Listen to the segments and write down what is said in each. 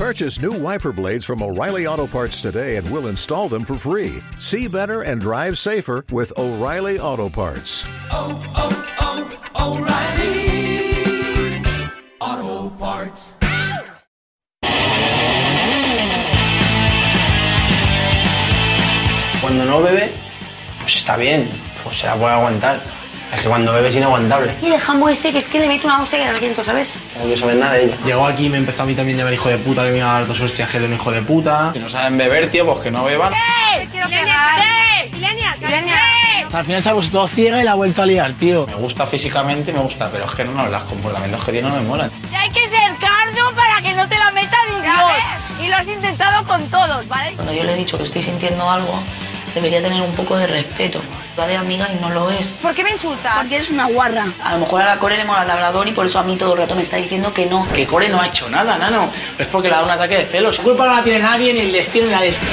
Purchase new wiper blades from O'Reilly Auto Parts today and we'll install them for free. See better and drive safer with O'Reilly Auto Parts. oh, oh, oh, O'Reilly Auto Parts. Cuando no bebe, pues está bien, pues se la puede aguantar. Es que cuando bebe es inaguantable. Y el jambo este que es que le mete una hostia que no siento, ¿sabes? No quiero saber nada de ella. Llegó aquí y me empezó a mí también a llamar hijo de puta, que me iba a dar dos hostias, que era un hijo de puta. Si no saben beber, tío, pues que no beban. Al final se ha puesto ciega y la ha vuelto a liar, tío. Me gusta físicamente, me gusta, pero es que no, no, los comportamientos que tiene no me molan. Y hay que ser cardo para que no te la metan ni Dios. Y lo has intentado con todos, ¿vale? Cuando yo le he dicho que estoy sintiendo algo, debería tener un poco de respeto. Va de amiga y no lo es. ¿Por qué me insultas? Porque eres una guarra. A lo mejor a la Core le mola el labrador y por eso a mí todo el rato me está diciendo que no. Que Core no ha hecho nada, nano. Es porque le ha dado un ataque de celos. La culpa no la tiene nadie, ni el destino, ni la destino.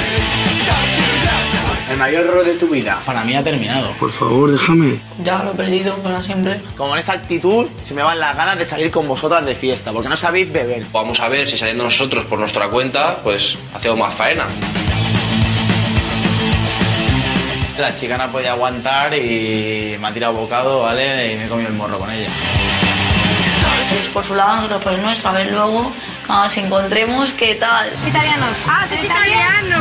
El mayor error de tu vida. Para mí ha terminado. Por favor, déjame. Ya lo he perdido para siempre. Como en esta actitud, se me van las ganas de salir con vosotras de fiesta, porque no sabéis beber. Vamos a ver si saliendo nosotros por nuestra cuenta, pues hacemos más faena. La chica no podía aguantar y me ha tirado bocado, ¿vale? Y me he comido el morro con ella. Ellos por su lado, nosotros por el nuestro. A ver luego, cuando nos encontremos, ¿qué tal? Italianos. Ah, soy italiano.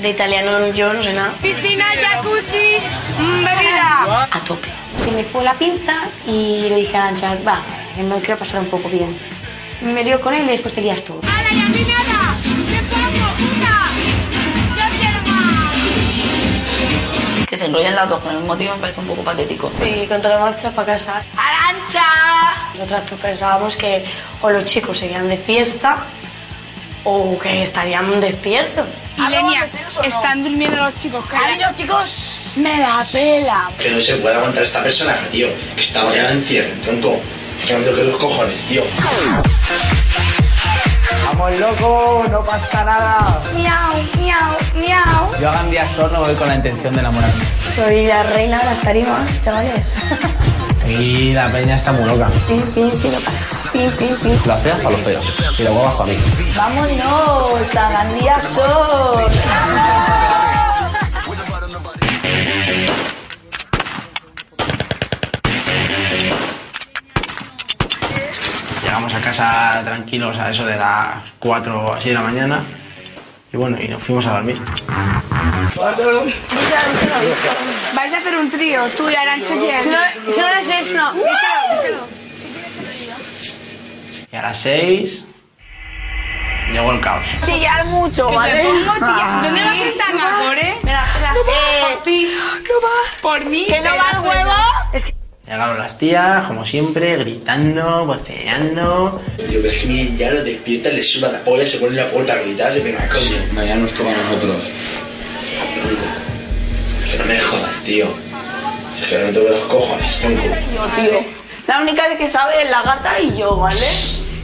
De italiano yo no sé nada. Piscina, jacuzzi, mm, bebida. A tope. Se me fue la pinza y le dije a Arancha, va, me quiero pasar un poco bien. Me lío con él y después te lías tú. Se enrollan las dos con el motivo me parece un poco patético. Y con toda la marcha para casa. ¡Arancha! Nosotras pues pensábamos que o los chicos serían de fiesta o que estarían despiertos. Ilenia, están durmiendo los chicos. ¡Ay, los chicos! ¡Me la pela! Que no se puede aguantar esta persona, tío. Que está ya en cierre, tronco. Que no tengo los cojones, tío. ¡Vamos, loco! ¡No pasa nada! Miau, miau, miau. Yo a Gandía Sor no voy con la intención de enamorarme. Soy la reina de las tarimas, chavales. Y la peña está muy loca. Pim, pim, pim, pim, pim, pim. Las feas para los feos y las guapas para mí. ¡Vámonos! ¡A Gandía Sol! Llegamos a casa tranquilos a eso de las 4 o así de la mañana. Y bueno, y nos fuimos a dormir. Vais a hacer un trío, tú y Arancha y él. Si no, si no lo haces, no. Díselo, díselo. Y a las 6 llegó el caos. Chillar mucho, ¿vale? ¿Dónde vas a sentar, Core? Mira, espera. Eh, ¿Por mí? ¿Que no va el huevo? Llegaron las tías, como siempre, gritando, voceando. Tío, pero es que mi- ya lo despierta, le suda la polla, se pone en la puerta a gritar, se pega coño. Mañana nos toca a nosotros. Es que no me jodas, tío. Es que no tengo los cojones, tronco. Yo, tío. La única que sabe es la gata y yo, ¿vale?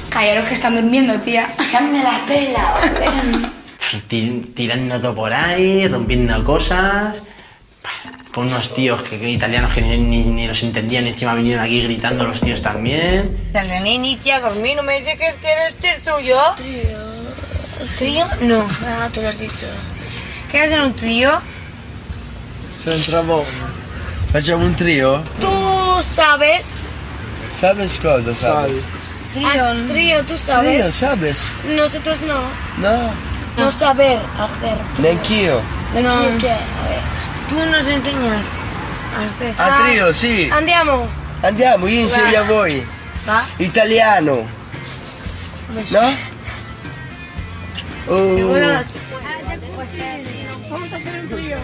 Callaros que están durmiendo, tía. Ya me la pela, ¿vale? Ti- Tirando todo por ahí, rompiendo cosas. Con unos tíos que, que italianos que ni, ni- ni los entendían, encima vinieron aquí gritando los tíos también. Nini, tía, dormir, no me dice que eres tío tuyo. ¿Trío? ¿Trío? No. No, te lo has dicho. ¿Qué hacen un trío? Centravo. Facciamo un trio? Tú sabes. Sabes cosa, sabes? Trío. trío, tú Trio, sabes. sabes? Nosotros no. No, No saber hacer. neanch'io. No. ¿Qué? A ver. Tú nos enseñas a hacer. A trio, sì. Andiamo. Andiamo, io insegno a voi. Va. Italiano. No? Oh. Seguro. Vamos a hacer un trío.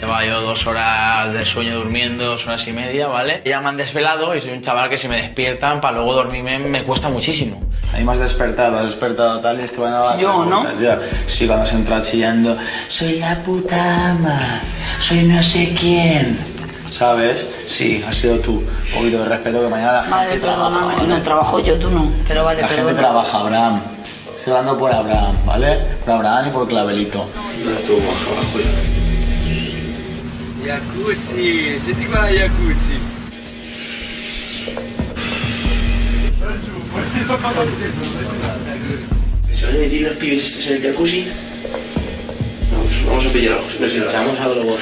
Lleva yo dos horas de sueño durmiendo, dos horas y media, ¿vale? Ya me han desvelado y soy un chaval que si me despiertan para luego dormirme me cuesta muchísimo. A mí me has despertado, has despertado tal y estoy van a dar Yo, ¿no? ya. Sí, cuando has entrado chillando, soy la puta ama, soy no sé quién. ¿Sabes? Sí, has sido tú. Un poquito de respeto que mañana la Vale, gente trabaja. ¿vale? No trabajo yo, tú no. Pero vale, La gente trabaja, Abraham. Estoy hablando por Abraham, ¿vale? Por Abraham y por Clavelito. Ya estuvo bajo abajo ya. Jacuzzi, senti qua la jacuzzi. ¿Se van a meter los pibes estos en el jacuzzi? Vamos, vamos a pedir algo. Si nos echamos algo, algo,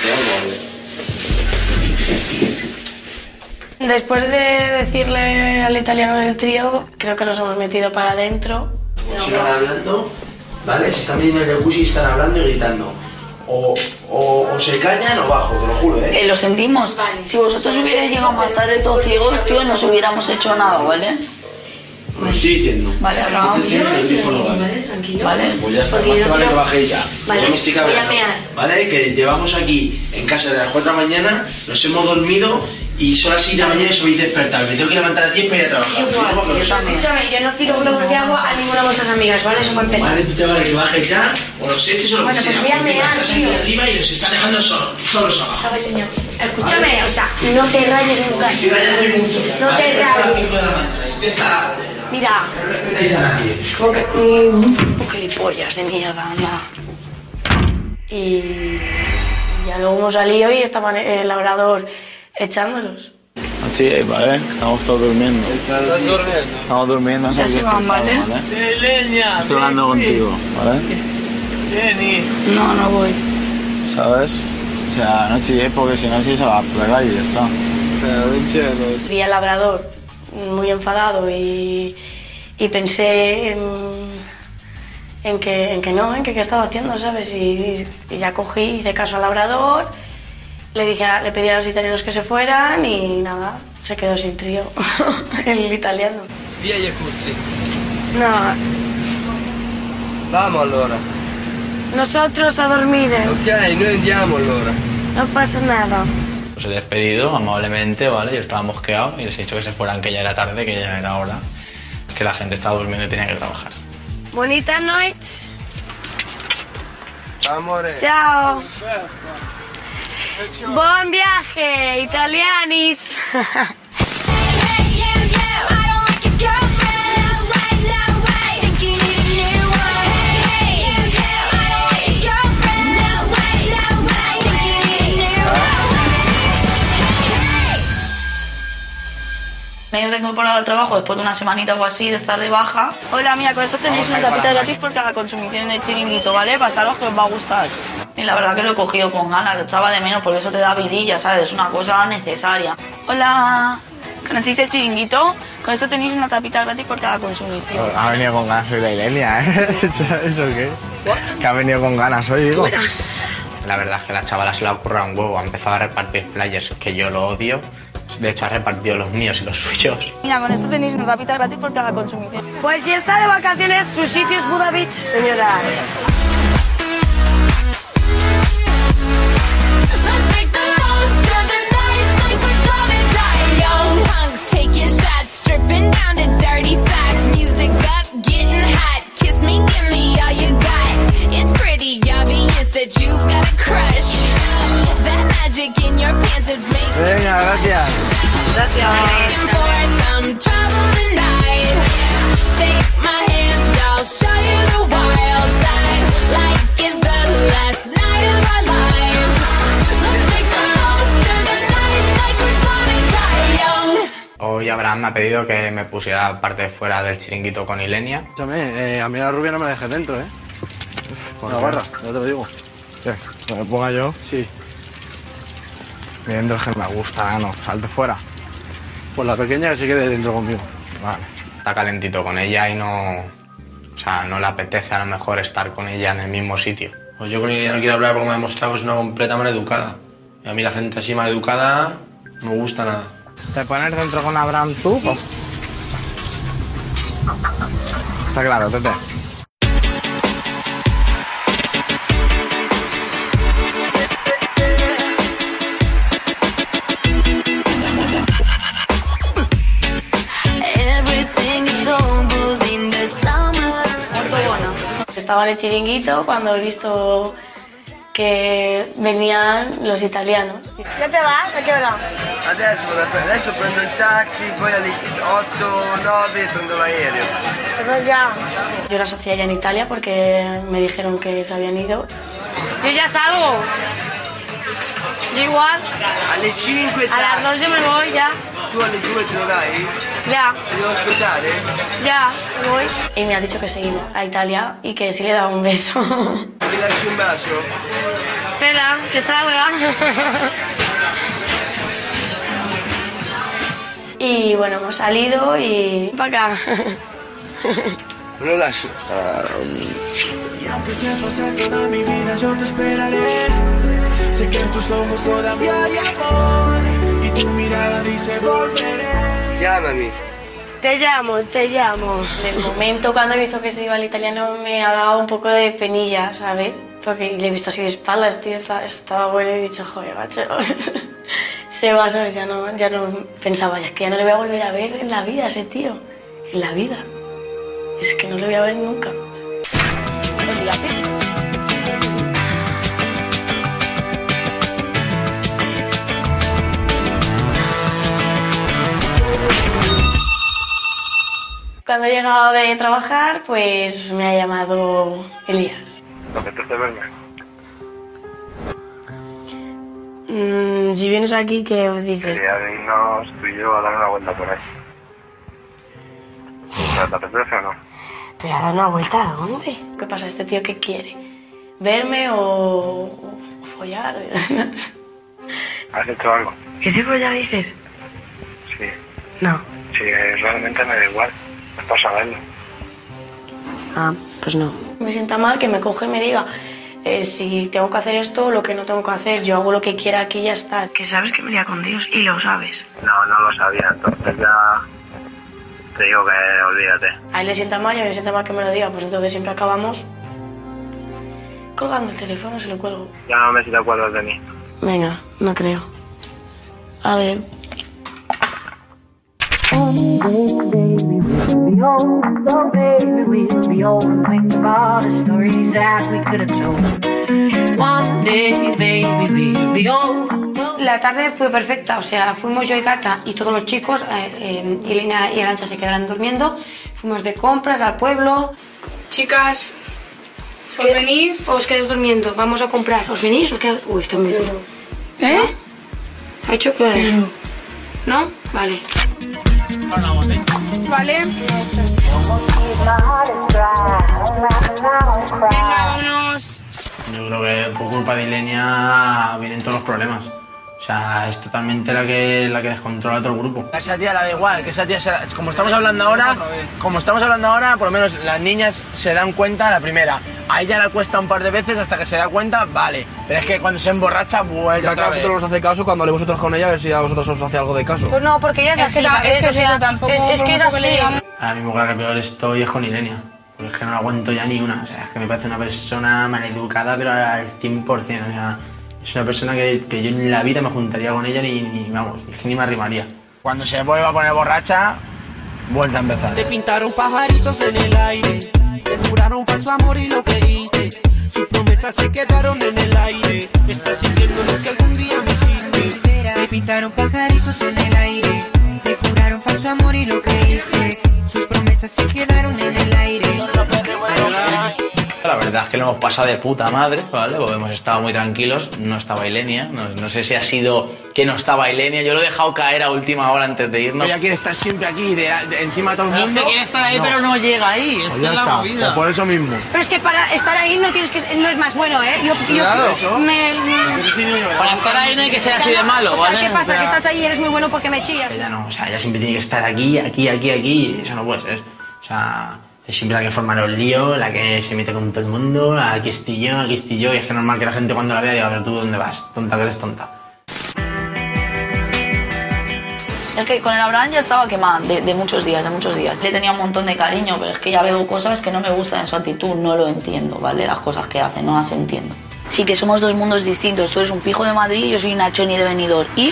Después de decirle al italiano del trío, creo que nos hemos metido para adentro. Sigan hablando, ¿vale? Se están metiendo en el jacuzzi y están hablando y gritando. O, o, o se callan o bajo, te lo juro, ¿eh? Eh, lo sentimos. Si vosotros hubierais llegado más tarde todos ciegos, tío, no os hubiéramos hecho nada, ¿vale? Lo estoy diciendo. Vale, ¿vale? Tranquilo. Vale. Pues ya está, más te vale que bajéis ya. Vale, me estoy voy a cabreando, mear. ¿Vale? Que llevamos aquí en casa de las 4 de la mañana, nos hemos dormido y son las 6 de la mañana y habéis despertado. Me tengo que levantar a tiempo y ir a trabajar. Igual, sé. Escúchame, yo no tiro globos de agua a ninguna de vuestras amigas, ¿vale? Eso para empezar. Vale, tú te vale que bajes ya, o los eches o lo Bueno, que pues sea. voy a mear, tío. arriba y nos está dejando solos, solos abajo. A ver, señor, Escúchame, o sea, no te rayes nunca. Rayando y mucho. No Vale, te a las rayes. Este está... Mira, No respetáis a nadie. como que. mm, gilipollas de mierda, anda. Y. Ya luego hemos salido y estaba el labrador echándolos. Sí, vale, estamos todos durmiendo. ¿Estás durmiendo? Estamos durmiendo. no sé Ya se van, ¿vale? ¡Eh, leña! Estoy hablando contigo, ¿vale? Vieni. No, no voy. ¿Sabes? O sea, no chilles porque si no, sí se va a plegar y ya está. Pero Vi al labrador muy enfadado y, y pensé en, en, que, en que no, en que qué estaba haciendo, ¿sabes? Y, y ya cogí, hice caso al labrador, le, dije a- le pedí a los italianos que se fueran y nada, se quedó sin trío el italiano. Via jacuzzi. No, Vamos allora. nosotros a dormir. Ok, noi andiamo allora. no pasa nada. Los he despedido amablemente, ¿vale? Yo estaba mosqueado y les he dicho que se fueran, que ya era tarde, que ya era hora, que la gente estaba durmiendo y tenía que trabajar. Bonita noche. Amore. Ciao. Buon viaje, italianis. Me he reincorporado al trabajo después de una semanita o así de estar de baja. Hola, mira, con esto tenéis una tapita gratis por cada consumición el chiringuito, ¿vale? Pasaros que os va a gustar. Y la verdad que lo he cogido con ganas, lo echaba de menos porque eso te da vidilla, ¿sabes? Es una cosa necesaria. Hola, ¿conocéis el chiringuito? Con esto tenéis una tapita gratis por cada consumición. Ha venido con ganas hoy la Ilenia, ¿eh? ¿Eso qué? Que ha venido con ganas hoy, digo. La verdad es que la chavala se le ha ocurrido un huevo. Ha empezado a repartir flyers que yo lo odio. De hecho, ha repartido los míos y los suyos. Mira, con esto tenéis una tapita gratis por cada consumición. Pues si está de vacaciones, su sitio es Buda Beach, señora. Down to dirty socks. Music up, getting hot. Kiss me, give me all you got. It's pretty obvious that you got a crush. That magic in your pants, it's making Venga, gracias. Looking for some trouble tonight. Take my hand, I'll show you the wild side. Like it's the last night of our lives. Hoy Abraham me ha pedido que me pusiera parte de fuera del chiringuito con Ilenia. Escúchame, eh, a mí la rubia no me la dejes dentro, ¿eh? ¿Por la barra, ya te lo digo. ¿Qué? ¿Que me ponga yo? Sí. Viendo el que me gusta, no. Salte fuera. Pues la pequeña que se quede dentro conmigo. Vale. Está calentito con ella y no... O sea, no le apetece a lo mejor estar con ella en el mismo sitio. Pues yo con ella no quiero hablar porque me ha demostrado que es una completa maleducada. Y a mí la gente así maleducada no me gusta nada. ¿Te pones dentro con Abraham tú? o? Está claro, Tete. Everything is so good in the summer. Estaba en el chiringuito cuando he visto que venían los italianos. ¿Ya te vas? ¿A qué hora? Adesso, a adesso prendo il taxi, poi alle 8, 9 prendo l'aereo. Ya. Yo las hacía ya en Italia porque me dijeron que se habían ido. Yo ya salgo. Yo igual. Alle 5 A las 2 yo me voy ya. Tu alle 2 te lo dai? Ya. Ti devo aspettare? Ya, me voy. Y me ha dicho que seguimos a Italia y que sí le daba un beso. Mi lasci un bacio? Espera, que salga. Y bueno, hemos salido y para acá. Non lo lascio. Y aunque sea pasar toda mi vida, yo te esperaré. Sé que en tus ojos todavía hay amor. Y tu mirada dice volveré. Chiamami. Te llamo, te llamo. En el momento cuando he visto que se iba al italiano me ha dado un poco de penilla, ¿sabes? Porque le he visto así de espaldas, tío, estaba, estaba bueno y he dicho, joder, macho. Se va, ¿sabes? Ya no, ya no pensaba, ya es que ya no le voy a volver a ver en la vida a ese tío. En la vida. Es que no le voy a ver nunca. Cuando he llegado de trabajar, pues me ha llamado Elías. ¿Te apetece Mm, si vienes aquí, ¿qué dices? Quería irnos tú y yo a dar una vuelta por ahí. ¿Te apetece o no? ¿Pero a dar una vuelta a dónde? ¿Qué pasa? ¿Este tío qué quiere? ¿Verme o, o follar? ¿Has hecho algo? ¿Qué se follar dices? Sí. No. Sí, eh, realmente me da igual. Es para saberlo. Ah, pues no. Me sienta mal que me coge y me diga eh, si tengo que hacer esto o lo que no tengo que hacer. Yo hago lo que quiera aquí y ya está. Que sabes que me lía con Dios y lo sabes. No, no lo sabía. Entonces ya te digo que olvídate. A él le sienta mal y a mí me sienta mal que me lo diga. Pues entonces siempre acabamos colgando el teléfono, se lo cuelgo. Llámame si te acuerdas de mí. Venga, no creo. A ver. La tarde fue perfecta, o sea, fuimos yo y Cata y todos los chicos, eh, eh, Elena y Arancha se quedaron durmiendo, fuimos de compras al pueblo. Chicas, ¿os venís? ¿O os quedáis durmiendo? Vamos a comprar. ¿Os venís? ¿Os quedáis? Uy, está muy duro. ¿Eh? ¿Ha hecho que...? ¿No? Vale. Vale. Venga, vámonos. Yo creo que por culpa de Ilenia vienen todos los problemas. O sea, es totalmente la que, la que descontrola todo el grupo. A esa tía la da igual, que esa tía, se- como estamos hablando ahora, como estamos hablando ahora, por lo menos las niñas se dan cuenta la primera. A ella le cuesta un par de veces hasta que se da cuenta, vale. Pero es que cuando se emborracha, vuelve Ya que a vosotros os hace caso, cuando hablé vosotros con ella, a ver si a vosotros os hace algo de caso. Pues no, porque ella es, Es así, ¿sabes? es que sea, tampoco es, es que es le así. Ahora mismo con la que peor estoy es con Ilenia. Porque es que no la aguanto ya ni una. O sea, es que me parece una persona maleducada, pero al 100%. O sea, es una persona que, que yo en la vida me juntaría con ella ni, ni vamos, es que ni me arrimaría. Cuando se vuelva a poner borracha, vuelve a empezar. Te pintaron pajaritos en el aire. Te juraron falso amor y lo creíste. Sus promesas se quedaron en el aire. Estás sintiendo lo que algún día me hiciste. Te pintaron pajaritos en el aire. Te juraron falso amor y lo creíste. Sus promesas se quedaron en el aire. La verdad es que lo hemos pasado de puta madre, ¿vale? Porque hemos estado muy tranquilos. No estaba Ilenia. No, no sé si ha sido que no estaba Ilenia. Yo lo he dejado caer a última hora antes de irnos. Ella quiere estar siempre aquí, de, de- encima de todo el es mundo. que quiere estar ahí, pero no llega ahí. Es Pues que ya es la está, movida. pues por eso mismo. Pero es que para estar ahí no tienes que no es más bueno, ¿eh? Yo, yo Claro, eso. me, me- Para estar ahí no hay que ser así de malo, O sea, ¿vale? ¿qué pasa? O sea- Que estás ahí y eres muy bueno porque me chillas. Ella no, o sea, ella siempre tiene que estar aquí, aquí, aquí, aquí, y eso no puede ser. O sea, es siempre la que forma los líos, la que se mete con todo el mundo, aquí estoy yo, aquí estoy yo, y es que normal que la gente cuando la vea diga, pero tú dónde vas, tonta que eres tonta. Es que con el Abraham ya estaba quemada de, de muchos días, de muchos días. Le tenía un montón de cariño, pero es que ya veo cosas que no me gustan en su actitud, no lo entiendo, ¿vale? Las cosas que hace, no las entiendo. Sí que somos dos mundos distintos. Tú eres un pijo de Madrid y yo soy una choni de Benidorm. ¿Y?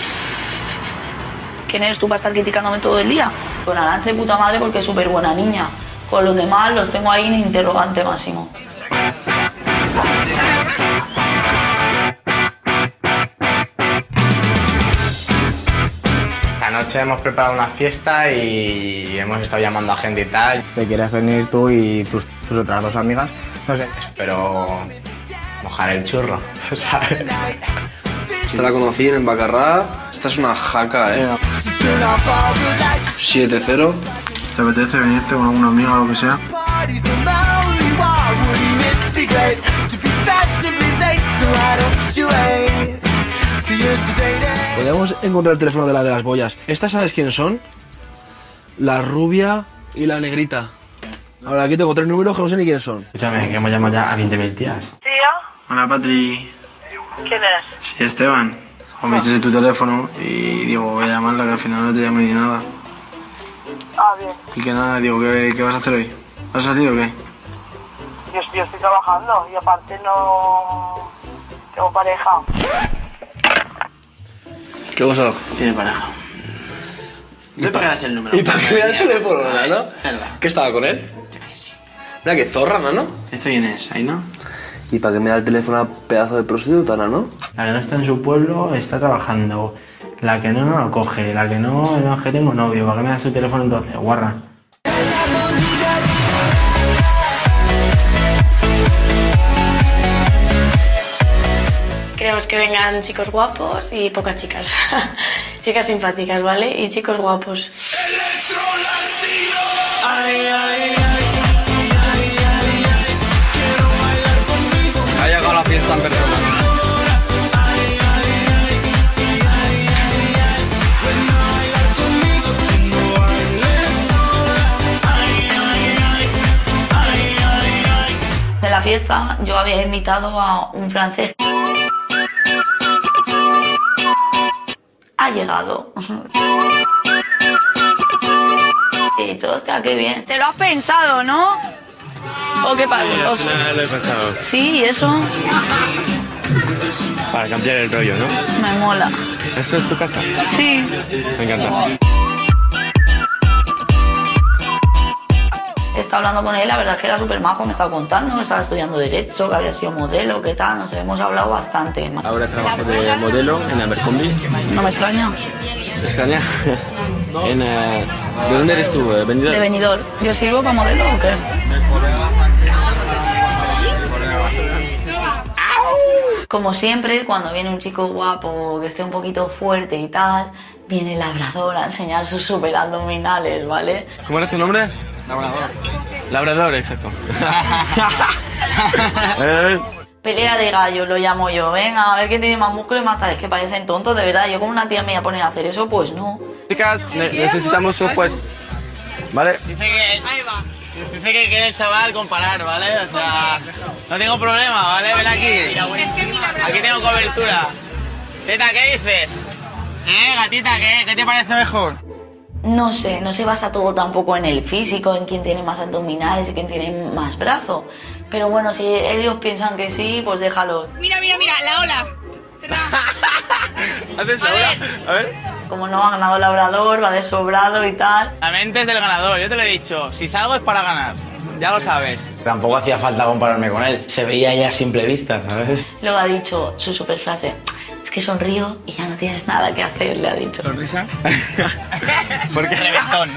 ¿Quién eres tú para estar criticándome todo el día? Con Arancha de puta madre porque es súper buena niña. Con los demás los tengo ahí en interrogante máximo. Esta noche hemos preparado una fiesta y hemos estado llamando a gente y tal. Si te quieres venir tú y tus, tus otras dos amigas, no sé. Espero mojar el churro, ¿sabes? Esta la conocí en Bacarrá. Esta es una jaca, eh. 7-0. ¿Te apetece venirte con alguna amiga o lo que sea? Podríamos encontrar el teléfono de la de las boyas. ¿Estas sabes quiénes son? La rubia y la negrita. Ahora aquí tengo tres números que no sé ni quiénes son. Escúchame, que hemos llamado ya a 20.000 tías. Hola, Patri. ¿Quién es? Sí, Esteban. O me tu teléfono y digo, voy a llamarla que al final no te llamé ni nada. Ah, bien. Y que nada, digo, ¿qué, qué vas a hacer hoy? ¿Vas a salir o qué? Yo, estoy- yo estoy trabajando y aparte no tengo pareja. ¿Qué cosa? Tiene pareja. ¿Te pegas el número? ¿Y para qué me da el teléfono, Nano? ¿Qué estaba con él? Mira, que zorra, Nano. ¿Esto quién es? ¿Ahí no? ¿Y para qué me da el teléfono a pedazo de prostituta, Nano? La que no está en su pueblo está trabajando. La que no, no lo coge. La que no, no es que tengo novio. ¿Para qué me das tu teléfono entonces, guarra? Queremos que vengan chicos guapos y pocas chicas. chicas simpáticas, ¿vale? Y chicos guapos. Ha llegado la fiesta en persona. La fiesta yo había invitado a un francés. Ha llegado. He dicho, hostia, qué bien. Te lo has pensado, ¿no? ¿O qué pasa? Lo he sí, eso Para cambiar el rollo, ¿no? me mola. ¿Esta es tu casa? Sí. Me encanta. He estado hablando con él, la verdad es que era súper majo, me estaba contando que estaba estudiando Derecho, que había sido modelo, qué tal, no sé, hemos hablado bastante. Ahora trabajo de modelo en Abercrombie. No me extraña. ¿Te extraña? En, eh, ¿De dónde eres tú? ¿Venidor? De venidor. ¿Yo sirvo para modelo o qué? Como siempre, cuando viene un chico guapo que esté un poquito fuerte y tal, viene el labrador a enseñar sus super abdominales, ¿vale? ¿Cómo era tu nombre? Labrador. Labrador, exacto. Eh, Pelea de gallo, lo llamo yo. Venga, a ver quién tiene más músculo y más tal. Es que parecen tontos, de verdad. Yo como una tía me voy a poner a hacer eso, pues no. Chicas, ne- necesitamos un juez. ¿Vale? Dice que. Dice que quiere el chaval comparar, ¿vale? O sea, no tengo problema, ¿vale? Ven aquí. Aquí tengo cobertura. Teta, ¿qué dices? ¿Eh, gatita, qué? ¿Qué te parece mejor? No sé, no se basa todo tampoco en el físico, en quién tiene más abdominales y quién tiene más brazo. Pero bueno, si ellos piensan que sí, pues déjalo. Mira, mira, mira, la ola. ¿Haces la hora? A ver. Como no ha ganado el labrador, va de sobrado y tal. La mente es del ganador, yo te lo he dicho. Si salgo es para ganar. Ya lo sabes. Tampoco hacía falta compararme con él. Se veía ya a simple vista, ¿sabes? Luego ha dicho su super frase. Es que sonrío y ya no tienes nada que hacer, le ha dicho. ¿Sonrisa? Porque reventón.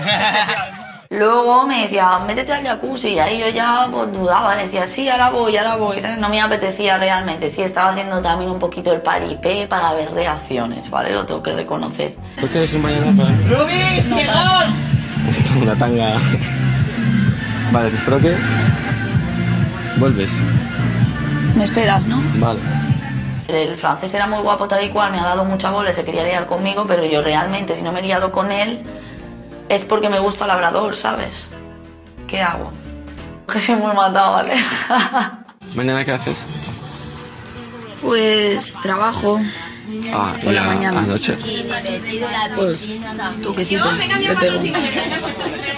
Luego me decía, métete al jacuzzi. Y ahí yo ya pues, dudaba. Le decía, sí, ahora voy, ahora voy. ¿sabes? No me apetecía realmente. Sí, estaba haciendo también un poquito el paripé para ver reacciones, ¿vale? Lo tengo que reconocer. ¿Tú tienes un mañana para? ¡Rubí! Tengo una tanga. Vale, te espero que. Vuelves. Me esperas, ¿no? Vale. El francés era muy guapo tal y cual, me ha dado mucha bola, se quería liar conmigo, pero yo realmente, si no me he liado con él, es porque me gusta labrador, ¿sabes? ¿Qué hago? Que soy muy matado, ¿vale? ¿Mañana qué haces? Pues trabajo. Ah, Por y la mañana. anoche. Pues toquecito, te pego.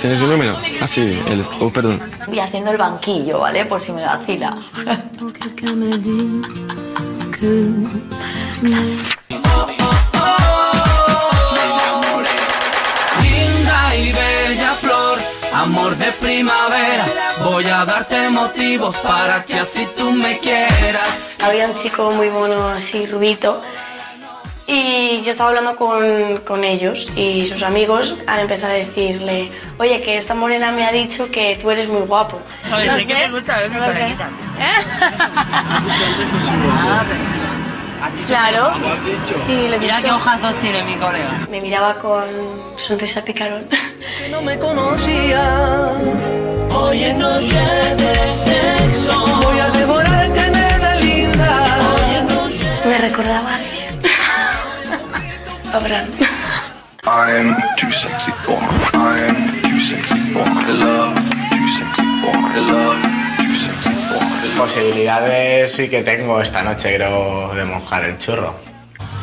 ¿Tienes un número? Ah, sí. El... Oh, perdón. Voy haciendo el banquillo, ¿vale? Por si me vacila. Linda y bella flor, amor de primavera. Voy a darte motivos para que así tú me quieras. Había un chico muy mono, así, rubito. Y yo estaba hablando con, con ellos y sus amigos han empezado a decirle, oye, que esta morena me ha dicho que tú eres muy guapo. Joder, No sé que te gusta ver mi no sé. coleguita. ¿Eh? Claro. Sí, le he Mira qué hojazos tiene mi colega. Me miraba con sonrisa picarón. no me conocía. Hoy en noche de sexo. Voy a devorarte, nena linda. Hoy en noche. Me recordaba a alguien. Abraham. I am too sexy for I am too sexy for my love. Too sexy for my love. Too sexy for my love. Posibilidades sí que tengo esta noche, creo, de mojar el churro.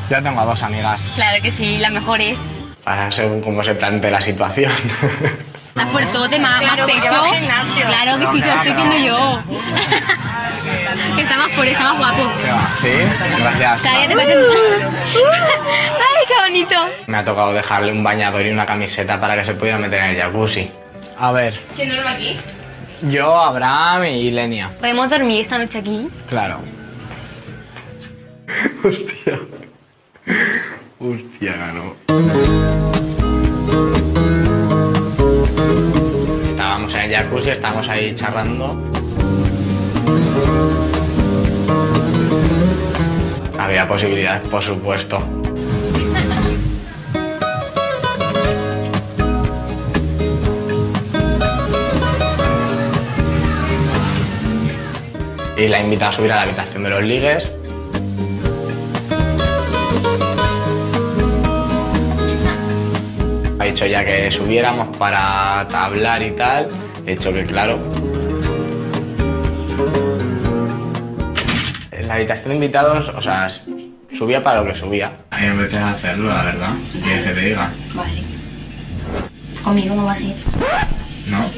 Ya tengo a dos amigas. Claro que sí, la mejor es. Para según cómo se plantee la situación. Más fuertote, más, más gimnasio. Claro que sí, se lo estoy diciendo yo. que está más fuerte, está más guapo. ¿Sí? Gracias. Te parece... ¡Ay, qué bonito! Me ha tocado dejarle un bañador y una camiseta para que se pudiera meter en el jacuzzi. A ver, ¿Quién duerme aquí? yo, Abraham y Lenia. ¿Podemos dormir esta noche aquí? Claro. Hostia. Hostia, ganó. Estábamos en el jacuzzi, estábamos ahí charlando. Había posibilidades, por supuesto. Y la invita a subir a la habitación de los ligues. Ha dicho ya que subiéramos para hablar y tal. He dicho que claro. En la habitación de invitados, o sea, subía para lo que subía. A mí me apetece hacerlo, la verdad. ¿Quieres que te diga? Vale. Conmigo no vas a ir. ¿No?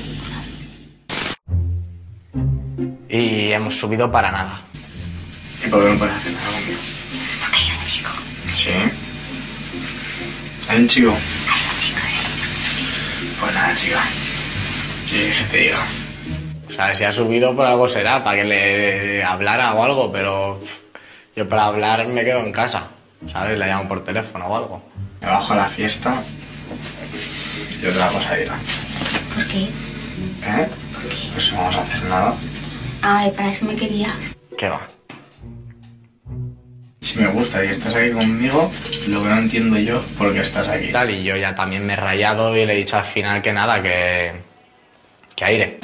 Y hemos subido para nada. ¿Y por qué no puedes hacer nada conmigo? Porque hay un chico. Sí. ¿Hay un chico? Chica. Sí, que te diga. O sea, si ha subido por algo será, para que le hablara o algo, pero yo para hablar me quedo en casa, ¿sabes? Le llamo por teléfono o algo. Me bajo a la fiesta y otra cosa dirá. ¿Por qué? ¿Eh? Pues no vamos a hacer nada. Ay, para eso me querías. ¿Qué va? Si me gusta y estás aquí conmigo, lo que no entiendo yo es por qué estás aquí. Tal, y yo ya también me he rayado y le he dicho al final que nada, que. que aire.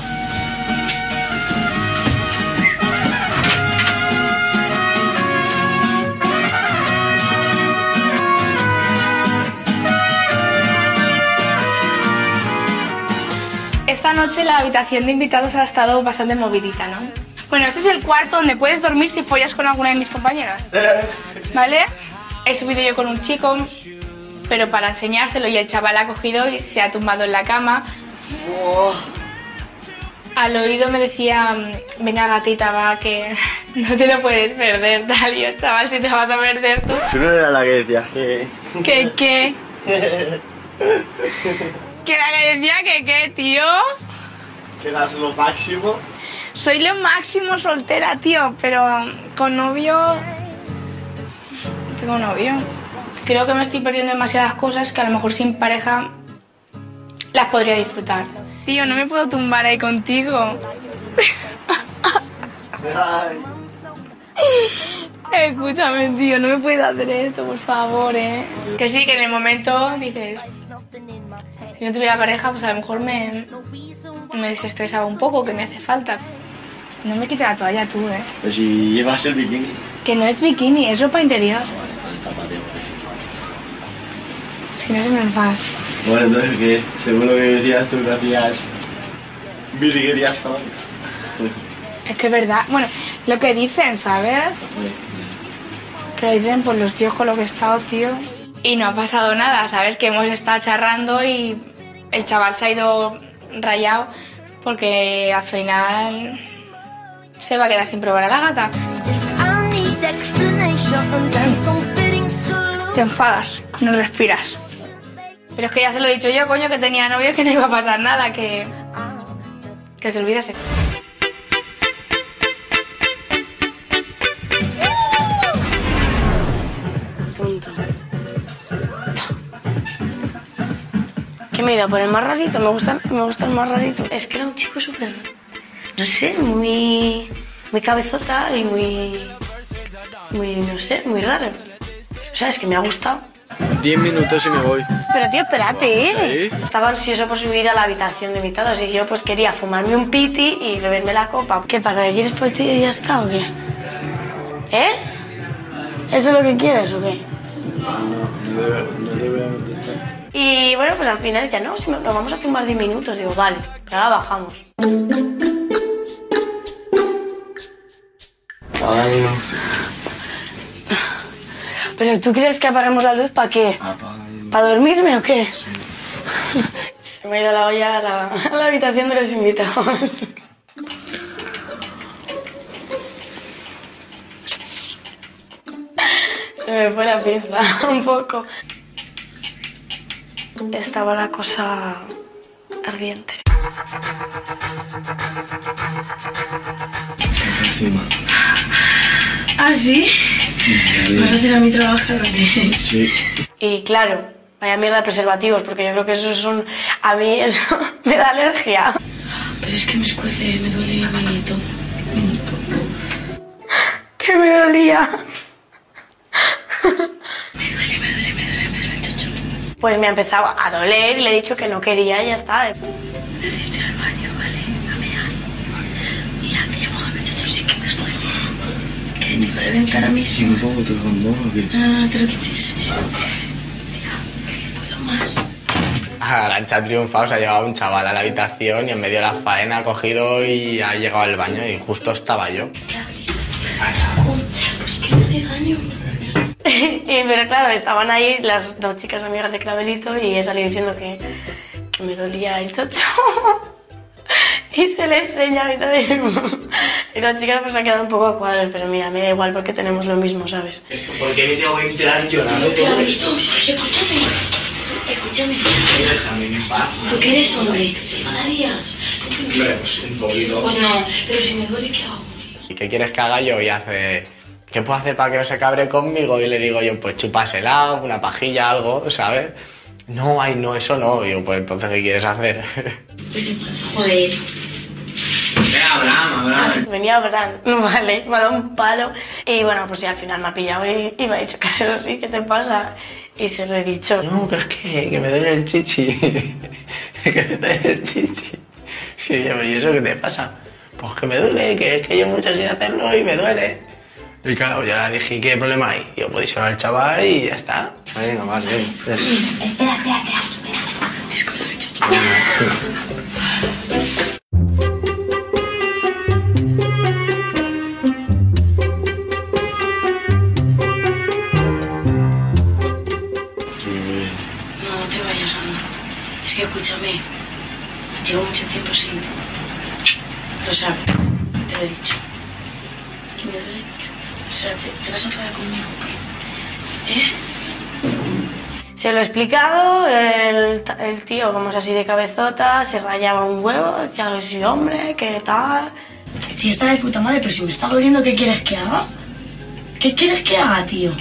Esta noche la habitación de invitados ha estado bastante movidita, ¿no? Bueno, este es el cuarto donde puedes dormir si follas con alguna de mis compañeras. ¿Vale? He subido yo con un chico, pero para enseñárselo y el chaval ha cogido y se ha tumbado en la cama. Al oído me decía, venga gatita, va, que no te lo puedes perder, tal. Y yo, chaval, si te vas a perder tú. Tú no eras la que decías que... ¿Qué, qué? Que la que decía que qué, tío. que eras lo máximo. Soy lo máximo soltera, tío, pero con novio... no Tengo novio. Creo que me estoy perdiendo demasiadas cosas que a lo mejor sin pareja las podría disfrutar. Tío, no me puedo tumbar ahí contigo. Escúchame, tío, no me puedes hacer esto, por favor, ¿eh? Que sí, que en el momento dices... Si no tuviera pareja, pues a lo mejor me, me desestresaba un poco, que me hace falta. No me quites la toalla tú, ¿eh? Pero si llevas el bikini. Que no es bikini, es ropa interior. Si no se me enfada. Bueno, entonces, ¿qué? Según lo que decías tú, que hacías... Bicicletas con... Es que es verdad. Bueno, lo que dicen, ¿sabes? Que lo dicen por los tíos con lo que he estado, tío. Y no ha pasado nada, ¿sabes? Que hemos estado charrando y el chaval se ha ido rayado porque al final se va a quedar sin probar a la gata. Te enfadas, no respiras. Pero es que ya se lo he dicho yo, coño, que tenía novio que no iba a pasar nada, que. que se olvidase. ¿Qué me he ido a poner más rarito? Me gusta, me gusta el más rarito. Es que era un chico súper, no sé, muy, muy cabezota y muy... muy, no sé, muy raro. O sea, es que me ha gustado. Diez minutos y me voy. Pero tío, espérate, ¿eh? Estaba ansioso por subir a la habitación de invitados así que yo pues quería fumarme un piti y beberme la copa. ¿Qué pasa? ¿Que quieres por ti y ya está o qué? ¿Eh? ¿Eso es lo que quieres o qué? No te voy a contestar. Y bueno, pues al final decía, no, si me- nos vamos a fumar 10 minutos. Digo, vale, pero ahora bajamos. ¿Pero tú crees que apaguemos la luz para qué? ¿Para dormirme o qué? Se me ha ido la olla a la, a la habitación de los invitados. Se me fue la pinza un poco. Estaba la cosa ardiente. Encima. ¿Ah, sí? ¿Vas a hacer a mi trabajo qué? Sí. Y claro, vaya mierda de preservativos, porque yo creo que esos son. A mí eso me da alergia. Pero es que me escuece, me duele mi todo. Que me dolía. Pues me ha empezado a doler y le he dicho que no quería y ya está. Que me duele entrar a mí. ¿Y me pongo otro condón o qué? Ah, te lo quites. Venga, puedo más. Arancha ha triunfado, se ha llevado un chaval a la habitación y en medio de la faena ha cogido y ha llegado al baño y justo estaba yo. Pues que no hace daño. y, pero claro, estaban ahí las dos chicas amigas de Clavelito y he salido diciendo que, que me dolía el chocho. y se le enseña y todo. y las chicas pues han quedado un poco a cuadros, pero mira, me da igual porque tenemos lo mismo, ¿sabes? ¿Por qué me tengo que enterar llorando de todo esto? escúchame, escúchame. Déjame en paz. ¿Tú qué eres hombre? ¿Te enfadarías? Pues un poquito. Pues no, pero si me duele, ¿qué hago? ¿Y qué quieres que haga yo? Y hace, ¿qué puedo hacer para que no se cabre conmigo? Y le digo yo, pues chupásela, una pajilla, algo, ¿sabes? No, ay, no, eso no. Y yo, pues entonces, ¿qué quieres hacer? Joder. Venga, Abraham, Abraham. Venía Abraham, vale, me ha dado un palo. Y bueno, pues ya al final me ha pillado y, y me ha dicho, que sí, ¿qué te pasa? Y se lo he dicho. No, que es que, que me duele el chichi. que me duele el chichi. Y yo, ¿y eso qué te pasa? Pues que me duele, que es que llevo mucho sin hacerlo y me duele. Y claro, yo le dije, ¿qué problema hay? Yo podéis ir al chaval y ya está. Venga, vale. ya está. Espera, espera, espera. Es lo he dicho. Llevo mucho tiempo sin. Lo sabes. Te lo he dicho. Y me duele. O sea, ¿te, te vas a enfadar conmigo o qué? ¿Eh? Se lo he explicado, el, el tío, como es así de cabezota, se rayaba un huevo, decía que soy hombre, que tal. Si está de puta madre, pero si me está doliendo, ¿qué quieres que haga? ¿Qué quieres que haga, tío?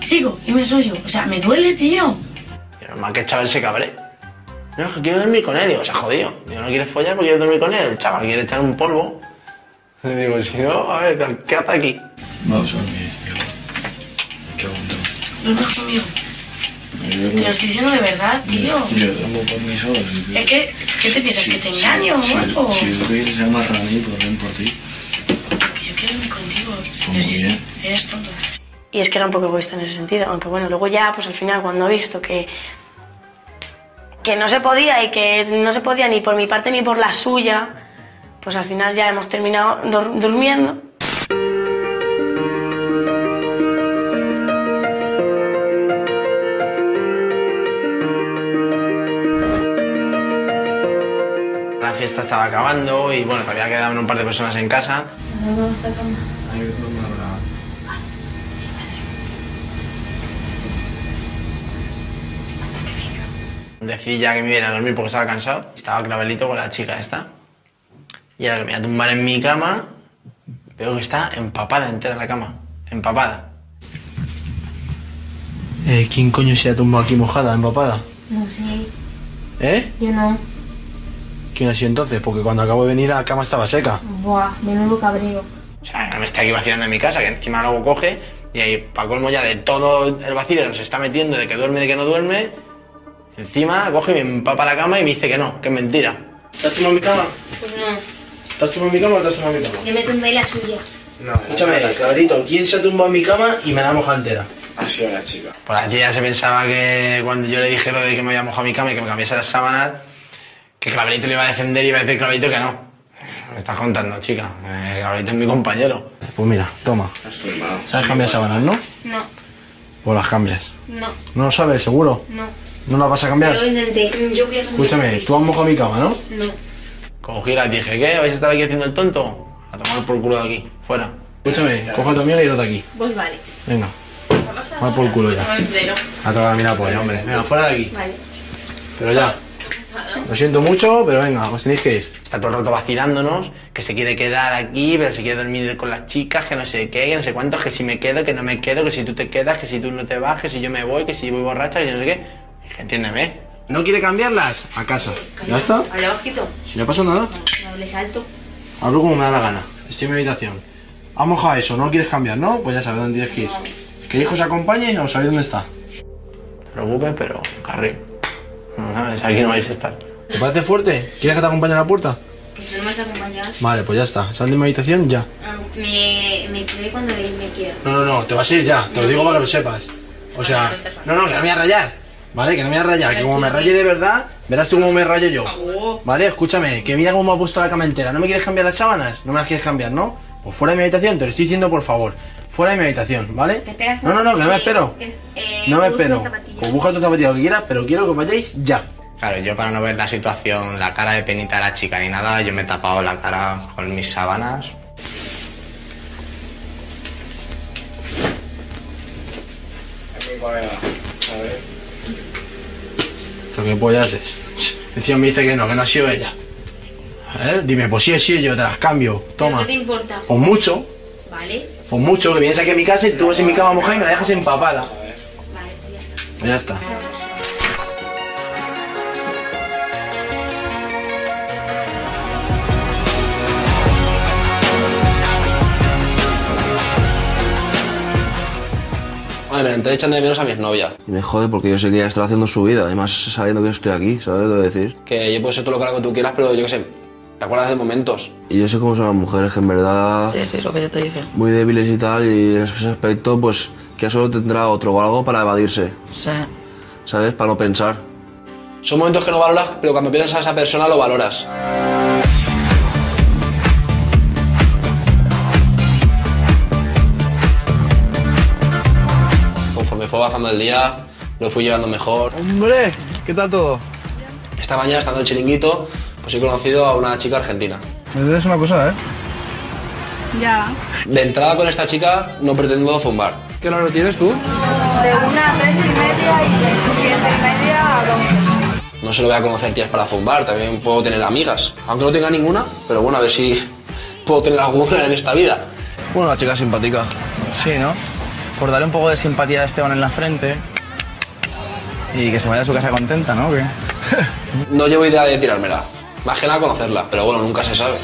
Sigo y me soy yo. O sea, me duele, tío. Y normal que el chaval se cabre. No, que quiero dormir con él. Digo, se ha jodido. Digo, no quieres follar porque quieres dormir con él. El chaval quiere echar un polvo. Le digo, si no, a ver, ¿qué hace aquí? Vamos a dormir, tío. Qué aguanto. ¿Duermes conmigo? Te lo estoy diciendo de verdad, tío. Yo duermo por mí solo. Si Es que, ¿qué te piensas? ¿Que te engaño o algo? Si lo que quieres se llama Rani, pues ven por ti. Que yo quiero irme contigo. Pues si muy bien. eres tonto. Y es que era un poco egoísta en ese sentido, aunque bueno, luego ya, pues al final cuando he visto que que no se podía y que no se podía ni por mi parte ni por la suya, pues al final ya hemos terminado dur- durmiendo. La fiesta estaba acabando y bueno, todavía quedaban un par de personas en casa. Decidí ya que me iba a dormir porque estaba cansado. Estaba clavelito con la chica esta. Y ahora que me voy a tumbar en mi cama, veo que está empapada entera la cama. Empapada. Eh, ¿Quién coño se ha tumbado aquí mojada, empapada? No sé, ¿Eh? yo no. ¿Quién ha sido entonces? Porque cuando acabo de venir la cama estaba seca. Buah, menudo cabreo. O sea, no me está aquí vacilando en mi casa, que encima luego coge y ahí, para colmo ya de todo el vacío que nos está metiendo, de que duerme, de que no duerme, encima coge y me empapa la cama y me dice que no, que es mentira. ¿Estás tumbado en mi cama? Pues no, ¿Estás tumbado en mi cama o estás tumbado en mi cama? yo me tumbé la suya. No, escúchame, cabrito, ¿quién se ha tumbado en mi cama y me da moja entera? Ha sido la chica. Pues la tía se pensaba que cuando yo le dije lo de que me había mojado mi cama y que me cambiase las sábanas, que Claverito le iba a defender y iba a decir Claverito que no. Me estás contando, chica. Eh, Claverito es mi compañero. Pues mira, toma. ¿Sabes cambiar sábanas, no? No, Pues las cambias. no, ¿No lo sabes, seguro? no. ¿No las vas a cambiar? Yo lo intenté. Yo quería cambiar. Escúchame, tú has mojado mi cama, ¿no? No. Cogí la dije, ¿qué? ¿Vais a estar aquí haciendo el tonto? A tomar por culo de aquí, fuera. Escúchame, coge a tu amiga y irte aquí. Pues vale. Venga. Va por culo ya. A tocar la polla, hombre. Venga, fuera de aquí. Vale. Pero ya. Lo siento mucho, pero venga, os tenéis que ir. Está todo el rato vacilándonos, que se quiere quedar aquí, pero se quiere dormir con las chicas, que no sé qué, que no sé cuánto, que si me quedo, que no me quedo, que si tú te quedas, que si tú no te vas, que si yo me voy, que si voy borracha, que no sé qué. Entiéndeme. ¿No quiere cambiarlas? A casa. ¿Ya está? Habla bajito. Si no pasa nada, No hables alto. hablo como me da la gana. Estoy en mi habitación. ¿Has mojado eso? ¿No lo quieres cambiar, no? Pues ya sabes dónde tienes que ir. Que hijo os acompañe o sabéis dónde está. No te preocupes, pero, Carri, no sabes, aquí no vais a estar. ¿Te parece fuerte? ¿Quieres que te acompañe a la puerta? Tú no me has acompañado. Vale, pues ya está. Sal de mi habitación ya. Ah, Me, me quedé cuando él me quiera. No, no, no, te vas a ir ya. Te lo digo para que lo sepas. O sea, no, no, que no me voy a rayar. ¿Vale? Que no me voy a rayar. Que como me raye de verdad, verás tú cómo me rayo yo. ¿Vale? Escúchame, que mira cómo me ha puesto la cama entera. ¿No me quieres cambiar las sábanas? ¿No me las quieres cambiar, no? Pues fuera de mi habitación, te lo estoy diciendo por favor. Fuera de mi habitación, ¿vale? No, no, no, que no me espero. Eh, No me espero. Pues busca tu zapatilla lo que quieras, pero quiero que os vayáis ya. Claro, yo para no ver la situación, la cara de penita de la chica ni nada, yo me he tapado la cara con mis sábanas. Es mi colega, ¿sabes? ¿Esto qué pollas es? Encima me dice que no, que no ha sido ella. A ver, dime, pues sí he sido yo, te las cambio. Toma. ¿Qué te importa? Pues mucho, Vale. pues mucho, que vienes aquí a mi casa y tú vas en mi cama mojada y me la dejas empapada. Pues ya está. Vale, me estoy echando de menos a mi novia. Y me jode porque yo sé que ella está haciendo su vida, además sabiendo que estoy aquí, ¿sabes lo que decir? Que yo puedo ser todo lo que tú quieras, pero yo qué sé, te acuerdas de momentos. Y yo sé cómo son las mujeres, que en verdad... Sí, sí, lo que yo te dije. Muy débiles y tal, y en ese aspecto, pues, que solo tendrá otro o algo para evadirse, Sí. ¿sabes? Para no pensar. Son momentos que no valoras, pero cuando piensas a esa persona lo valoras. Fue bajando el día, lo fui llevando mejor. Hombre, ¿qué tal todo? Esta mañana, estando en el chiringuito, pues he conocido a una chica argentina. Me debes una cosa, ¿eh? Ya. De entrada con esta chica no pretendo zumbar. ¿Qué horario tienes tú? De una a tres y media y de siete y media a doce. No se lo voy a conocer tías para zumbar, también puedo tener amigas. Aunque no tenga ninguna, pero bueno, a ver si puedo tener alguna en esta vida. Bueno, la chica es simpática. Sí, ¿no? Por darle un poco de simpatía a Esteban en la frente y que se vaya a su casa contenta, ¿no? ¿O qué? No llevo idea de tirármela. Más que nada conocerla, pero bueno, nunca se sabe.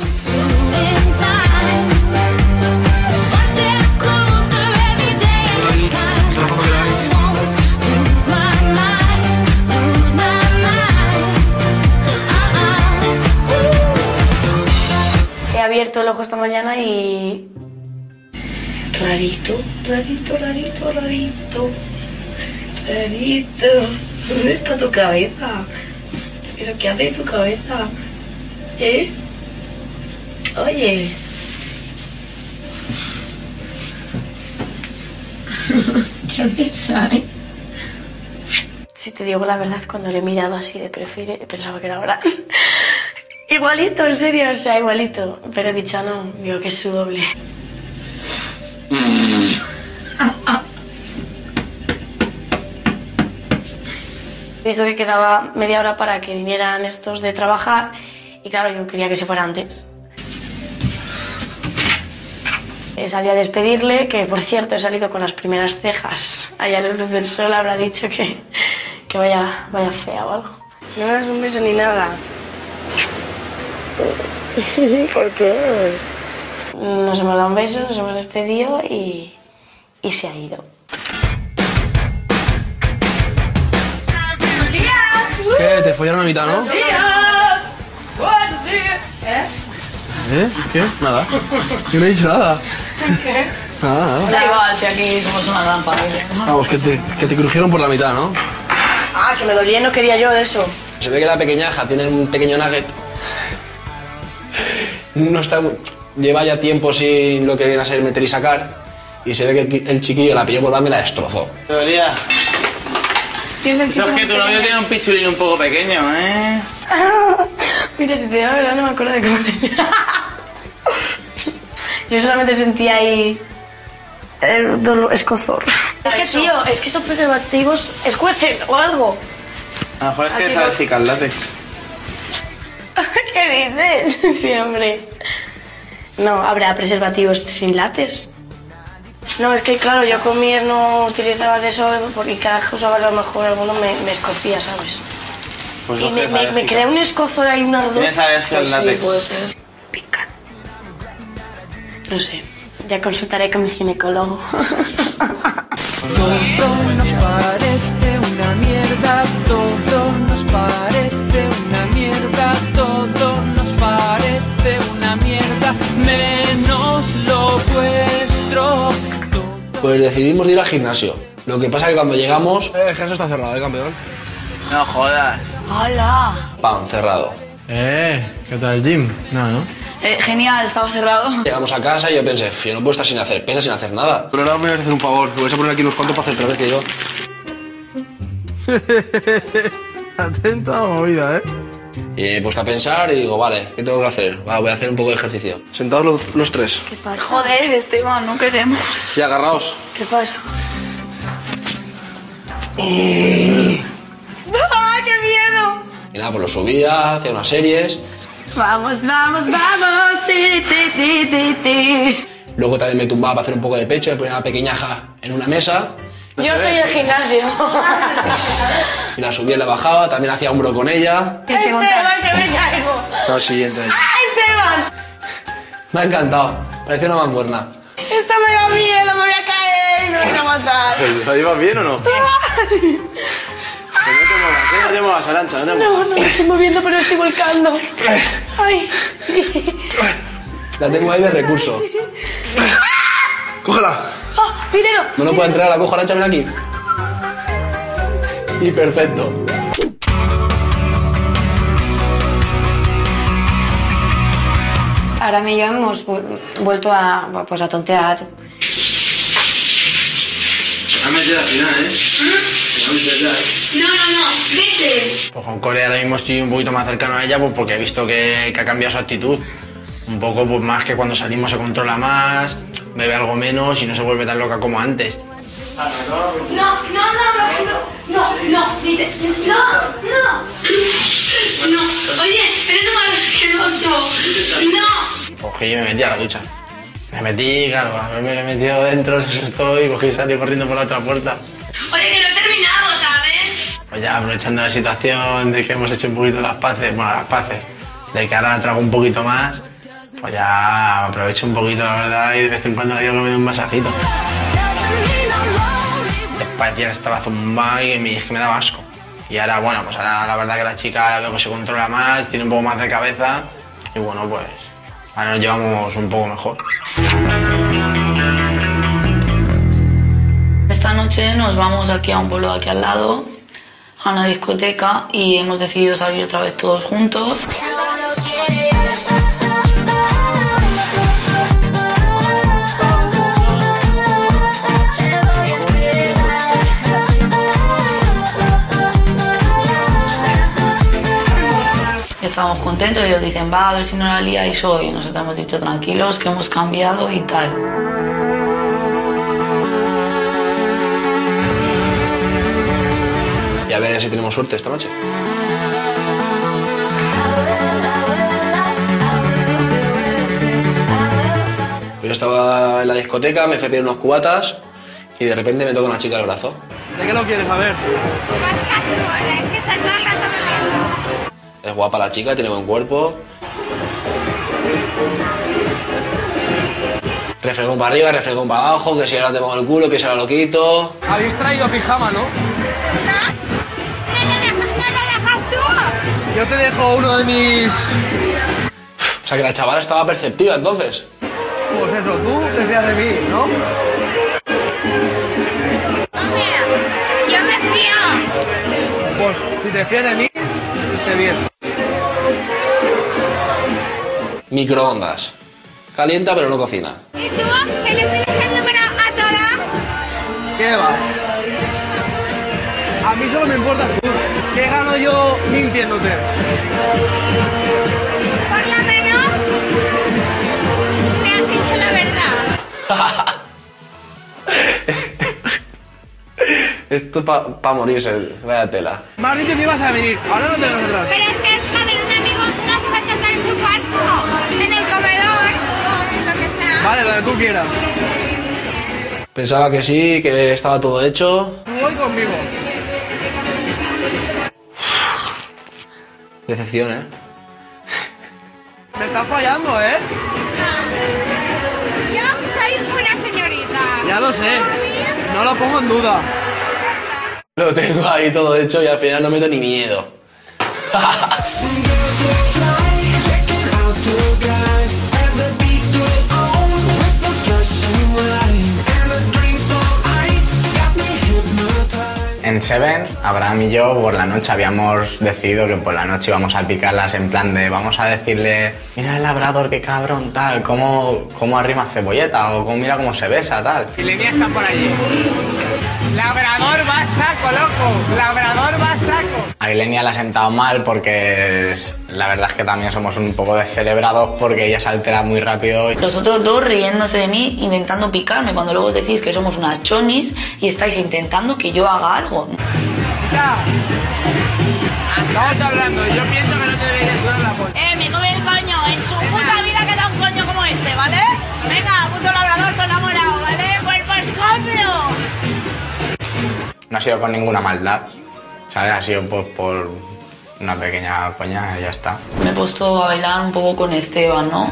He abierto el ojo esta mañana y... Rarito, rarito, rarito, rarito. Rarito. ¿Dónde está tu cabeza? ¿Pero qué hace tu cabeza? ¿Eh? Oye. ¿Qué haces ahí? Si te digo la verdad, cuando le he mirado así de perfil, pensaba que era ahora. Igualito, en serio, o sea, igualito. Pero he dicho, no, digo que es su doble. Visto que quedaba media hora para que vinieran estos de trabajar y claro, yo quería que se fuera antes. He salido a despedirle, que por cierto he salido con las primeras cejas. Allá a la luz del sol habrá dicho que, que vaya, vaya fea o algo. No me das un beso ni nada. ¿Por qué? Nos hemos dado un beso, nos hemos despedido y, y se ha ido. ¿Qué? ¿Te follaron a mitad, no? días! ¡Buenos días! ¿Eh? ¿Eh? ¿Qué? Nada. Yo no he dicho nada. ¿Qué? Nada, nada. Da igual, si aquí somos una gran familia. Vamos, que te, que te crujieron por la mitad, ¿no? Ah, que me dolía y no quería yo eso. Se ve que la pequeñaja tiene un pequeño nugget. No está. Lleva ya tiempo sin lo que viene a ser meter y sacar. Y se ve que el qui- el chiquillo la pilló por banda y la destrozó. Te dolía. ¿Tienes el Eso es chicho que tu novio tiene un pichulín un poco pequeño, ¿eh? Mira, si te digo la verdad, no me acuerdo de cómo tenía. Yo solamente sentía ahí. El dolor, escozor. Es que, tío, es que esos preservativos escuecen o algo. A lo mejor es que es látex. ¿Qué dices? Sí, hombre. No, habrá preservativos sin látex. No, es que claro, yo con mi ex no utilizaba de eso porque cada vez que usaba a lo mejor alguno me, me escocía, ¿sabes? Pues y me, me, me crea un escozor ahí, un ardor. ¿Tienes alergia al látex? Sí, puede ser. Pica. No sé. Ya consultaré con mi ginecólogo. Pues decidimos de ir al gimnasio. Lo que pasa que cuando llegamos, Eh, el gimnasio está cerrado, ¿eh, campeón? No jodas. ¡Hala! ¡pam! cerrado. Eh, ¿qué tal el gym? No, ¿no? Eh, genial, estaba cerrado. Llegamos a casa y yo pensé, yo no puedo estar sin hacer pesas, sin hacer nada. Pero ahora me vas a hacer un favor, me vais a poner aquí unos cuantos para hacer otra vez que yo. Atento a la movida, ¿eh? Y me he puesto a pensar y digo, vale, ¿qué tengo que hacer? Va, voy a hacer un poco de ejercicio. Sentados los, los tres. ¿Qué pasa? Joder, Esteban, no queremos. Y agarraos. ¿Qué pasa? ¡Ah, qué miedo! Y nada, pues lo subía, hacía unas series. Vamos, vamos, vamos. Ti, ti, ti, ti, ti. Luego también me tumbaba para hacer un poco de pecho, me ponía la pequeñaja en una mesa. Yo soy el gimnasio. Y la subía y la bajaba, también hacía hombro con ella. Esteban, que me caigo. No, siguiente. Esteban, Me ha encantado, parecía una mancuerna. esto me da miedo, me voy a caer, me voy a matar. ¿Lo llevas bien o no? Que no te muevas, ¿eh? No te muevas, Arancha, no te muevas. No, no me estoy moviendo, pero estoy volcando. Ay. La tengo ahí de recurso. ¡Cógela! ¡Ah, dinero! No lo puedo entrar, la cojo, Arancha, ven aquí. Y perfecto. Ahora me y yo hemos vu- vuelto a, pues, a tontear. Ha metido al final, ¿eh? Metido ya, ¿eh? No, no, no, vete. Pues con Corea ahora mismo estoy un poquito más cercano a ella pues porque he visto que, que ha cambiado su actitud. Un poco pues más que cuando salimos se controla más, bebe algo menos y no se vuelve tan loca como antes. No, no, no, no, no, no, no, no, no. No, oye, eres un asqueroso. No. Cogí y me metí a la ducha. Me metí, claro, a haberme metido dentro, se asustó y cogí y salí corriendo por la otra puerta. Oye, que no he terminado, ¿sabes? Pues ya aprovechando la situación de que hemos hecho un poquito las paces, bueno, las paces, de que ahora la trago un poquito más, pues ya aprovecho un poquito, la verdad, y de vez en cuando digo que me dé un masajito. Parecía que estaba zumbada y me, es que me daba asco. Y ahora, bueno, pues ahora la verdad que la chica veo que se controla más, tiene un poco más de cabeza, y bueno, pues ahora nos llevamos un poco mejor. Esta noche nos vamos aquí a un pueblo de aquí al lado, a una discoteca, y hemos decidido salir otra vez todos juntos. Estamos contentos, ellos dicen, va, a ver si no la liáis hoy. Nosotros hemos dicho, tranquilos, que hemos cambiado y tal. Y a ver si tenemos suerte esta noche. Yo estaba en la discoteca, me fui a pedir unos cubatas y de repente me toca una chica el brazo. ¿De qué lo quieres saber? Es guapa la chica, tiene buen cuerpo. Refregón para arriba, refregón para abajo, que si ahora te pongo el culo, que si ahora lo quito. Habéis traído pijama, ¿no? Yo te dejo uno de mis... O sea que la chavala estaba perceptiva entonces. Pues eso, tú te fías de mí, ¿no? Yo me fío. Pues si te fías de mí, esté bien. Microondas. Calienta pero no cocina. ¿Y tú? ¿Que le pides el número a todas? ¿Qué va? A mí solo me importas tú. ¿Qué gano yo mintiéndote? Por lo menos me has dicho la verdad. Esto es para morirse, vaya tela. Has dicho que ibas a venir, ahora no te vas atrás. Pero es que Vale, donde tú quieras. Pensaba que sí, que estaba todo hecho. Voy conmigo. Decepción, ¿eh? Me estás fallando, ¿eh? Yo soy una señorita. Ya lo sé. No lo pongo en duda. Lo tengo ahí todo hecho y al final no meto ni miedo. En Seven, Abraham y yo por la noche habíamos decidido que por la noche íbamos a picarlas en plan de vamos a decirle mira el labrador qué cabrón tal, cómo, cómo arrima cebolleta o cómo mira cómo se besa tal. Y Lenia está por allí. Labrador va saco, loco. Labrador va saco. A Ilenia le ha sentado mal porque es- la verdad es que también somos un poco descelebrados porque ella se altera muy rápido. Los otros dos riéndose de mí, intentando picarme, cuando luego decís que somos unas chonis y estáis intentando que yo haga algo. Ya. Estamos hablando. Yo pienso que no te deberías sudar la polla. Eh, me come el coño, en su puta vida queda un coño como este, ¿vale? Venga, puto labrador con enamorado, ¿vale? Cuerpo escopio. No ha sido con ninguna maldad, ¿sabes? Ha sido pues, por una pequeña coña y ya está. Me he puesto a bailar un poco con Esteban, ¿no?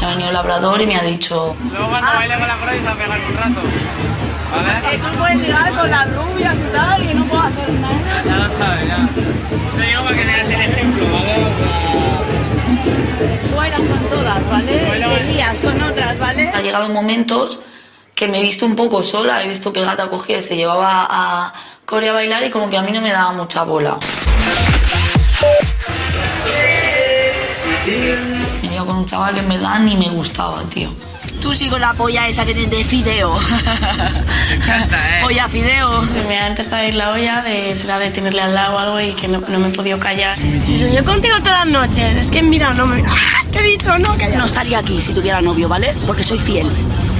Me ha venido el labrador y me ha dicho... Luego cuando baile con la va a pegar un rato. ¿Vale? tú puedes ligar con las rubias y tal y no puedo hacer nada. Ya lo sabes, ya. Te digo para que veas el ejemplo, ¿vale? Tú bailas con todas, ¿vale? Bailo con- Te lías con otras, ¿vale? Ha llegado momentos que me he visto un poco sola, he visto que el gata cogía y se llevaba a Corea a bailar y como que a mí no me daba mucha bola. Me iba con un chaval que en verdad ni me gustaba, tío. Tú sí con la polla esa que tienes de fideo. Me encanta, ¿eh? Polla fideo. Se me ha empezado a ir la olla de será de tenerle al lado o algo y que no, no me he podido callar. Si soy yo contigo todas las noches, es que mira, no me. ¡Ah! Te he dicho, no, que No estaría aquí si tuviera novio, ¿vale? Porque soy fiel.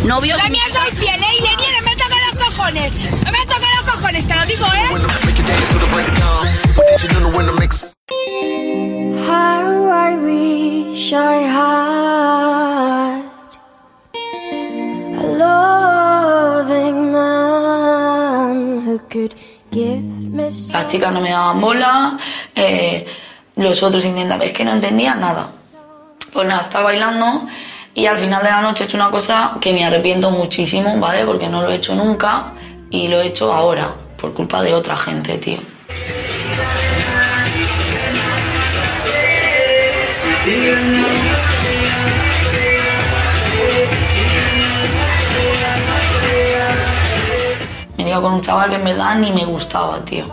Novio Yo también soy fiel, ¿eh? Y le no me toca los cojones. Me toca los cojones, te lo digo, ¿eh? How I wish I had a loving man who could give me Las chicas no me daban bola, eh, los otros intentaban, es que no entendía nada. Pues nada, estaba bailando y al final de la noche he hecho una cosa que me arrepiento muchísimo, ¿vale? Porque no lo he hecho nunca y lo he hecho ahora, por culpa de otra gente, tío. Me he ido con un chaval que en verdad ni me gustaba, tío.